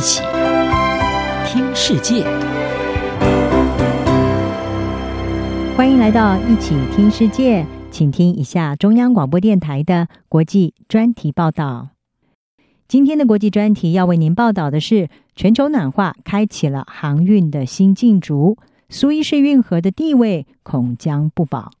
一起听世界，欢迎来到一起听世界，请听一下中央广播电台的国际专题报道。今天的国际专题要为您报道的是：全球暖化开启了航运的新竞逐，苏伊士运河的地位恐将不保。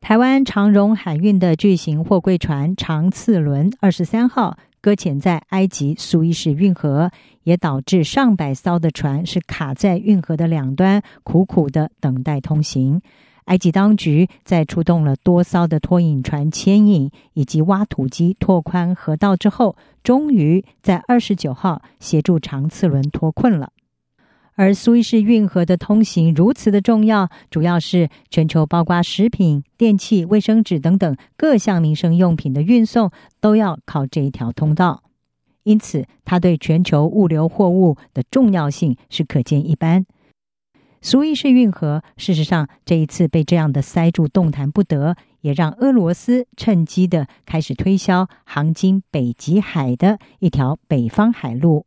台湾长荣海运的巨型货柜船长赐轮二十三号搁浅在埃及苏伊士运河，也导致上百艘的船是卡在运河的两端，苦苦的等待通行。埃及当局在出动了多艘的拖引船牵引以及挖土机拓宽河道之后，终于在二十九号协助长次轮脱困了。而苏伊士运河的通行如此的重要，主要是全球包括食品、电器、卫生纸等等各项民生用品的运送都要靠这一条通道，因此它对全球物流货物的重要性是可见一斑。苏伊士运河事实上这一次被这样的塞住，动弹不得，也让俄罗斯趁机的开始推销航经北极海的一条北方海路。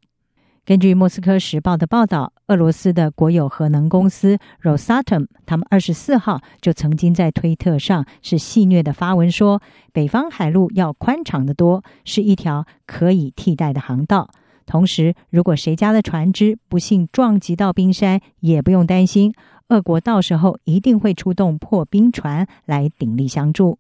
根据《莫斯科时报》的报道，俄罗斯的国有核能公司 Rosatom，他们二十四号就曾经在推特上是戏谑的发文说：“北方海路要宽敞得多，是一条可以替代的航道。同时，如果谁家的船只不幸撞击到冰山，也不用担心，俄国到时候一定会出动破冰船来鼎力相助。”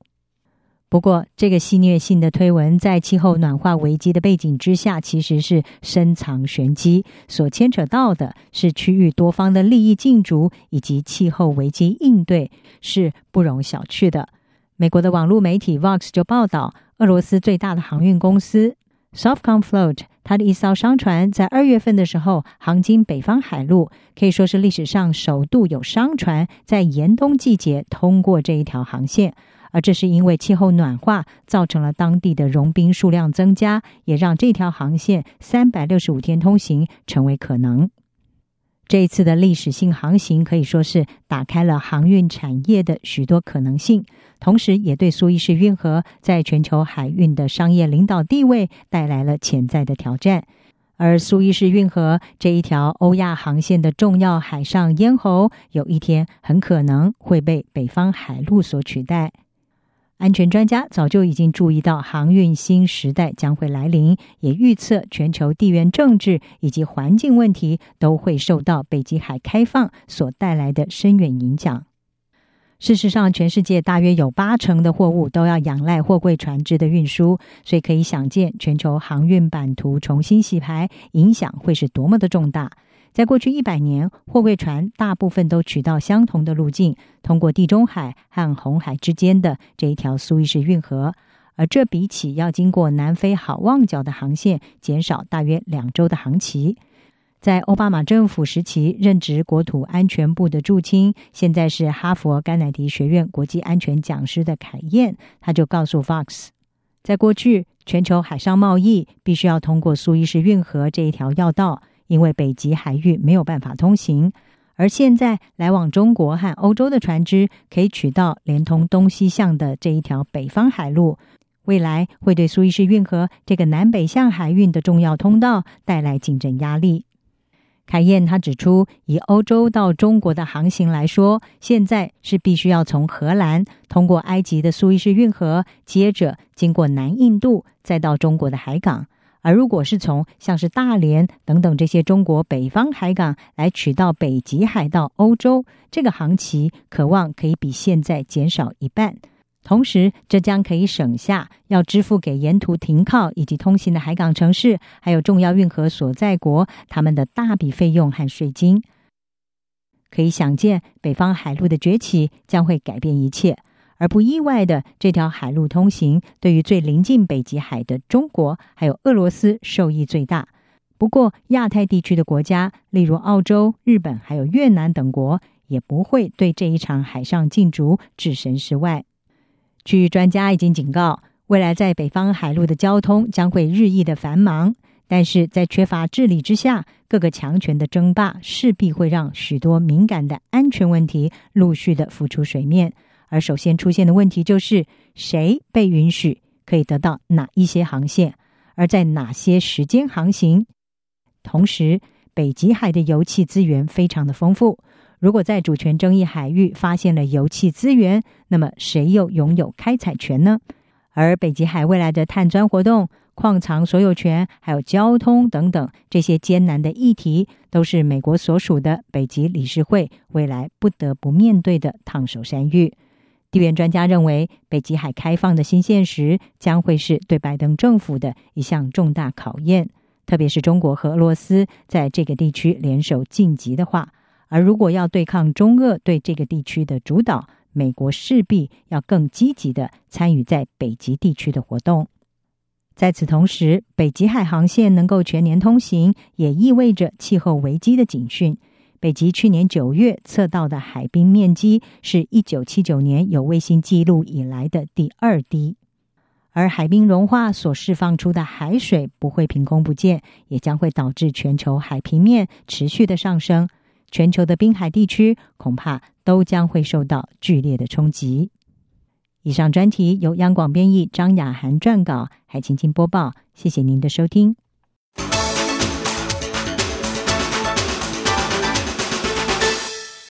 不过，这个戏谑性的推文在气候暖化危机的背景之下，其实是深藏玄机，所牵扯到的是区域多方的利益竞逐以及气候危机应对，是不容小觑的。美国的网络媒体 Vox 就报道，俄罗斯最大的航运公司 Softcom Float，它的一艘商船在二月份的时候航经北方海路，可以说是历史上首度有商船在严冬季节通过这一条航线。而这是因为气候暖化造成了当地的融冰数量增加，也让这条航线三百六十五天通行成为可能。这一次的历史性航行可以说是打开了航运产业的许多可能性，同时也对苏伊士运河在全球海运的商业领导地位带来了潜在的挑战。而苏伊士运河这一条欧亚航线的重要海上咽喉，有一天很可能会被北方海路所取代。安全专家早就已经注意到航运新时代将会来临，也预测全球地缘政治以及环境问题都会受到北极海开放所带来的深远影响。事实上，全世界大约有八成的货物都要仰赖货柜船只的运输，所以可以想见，全球航运版图重新洗牌，影响会是多么的重大。在过去一百年，货柜船大部分都取到相同的路径，通过地中海和红海之间的这一条苏伊士运河，而这比起要经过南非好望角的航线，减少大约两周的航期。在奥巴马政府时期任职国土安全部的驻青，现在是哈佛甘乃迪学院国际安全讲师的凯燕，他就告诉 Fox，在过去全球海上贸易必须要通过苏伊士运河这一条要道。因为北极海域没有办法通行，而现在来往中国和欧洲的船只可以取到连通东西向的这一条北方海路，未来会对苏伊士运河这个南北向海运的重要通道带来竞争压力。凯燕他指出，以欧洲到中国的航行来说，现在是必须要从荷兰通过埃及的苏伊士运河，接着经过南印度，再到中国的海港。而如果是从像是大连等等这些中国北方海港来取到北极海到欧洲，这个航期可望可以比现在减少一半。同时，这将可以省下要支付给沿途停靠以及通行的海港城市，还有重要运河所在国他们的大笔费用和税金。可以想见，北方海路的崛起将会改变一切。而不意外的，这条海路通行对于最临近北极海的中国还有俄罗斯受益最大。不过，亚太地区的国家，例如澳洲、日本还有越南等国，也不会对这一场海上竞逐置身事外。据专家已经警告，未来在北方海路的交通将会日益的繁忙，但是在缺乏治理之下，各个强权的争霸势必会让许多敏感的安全问题陆续的浮出水面。而首先出现的问题就是，谁被允许可以得到哪一些航线，而在哪些时间航行？同时，北极海的油气资源非常的丰富。如果在主权争议海域发现了油气资源，那么谁又拥有开采权呢？而北极海未来的探钻活动、矿藏所有权，还有交通等等这些艰难的议题，都是美国所属的北极理事会未来不得不面对的烫手山芋。地缘专家认为，北极海开放的新现实将会是对拜登政府的一项重大考验，特别是中国和俄罗斯在这个地区联手晋级的话，而如果要对抗中俄对这个地区的主导。美国势必要更积极地参与在北极地区的活动。在此同时，北极海航线能够全年通行，也意味着气候危机的警讯。北极去年九月测到的海冰面积是一九七九年有卫星记录以来的第二低，而海冰融化所释放出的海水不会凭空不见，也将会导致全球海平面持续的上升。全球的滨海地区恐怕都将会受到剧烈的冲击。以上专题由央广编译张雅涵撰稿，海青青播报。谢谢您的收听。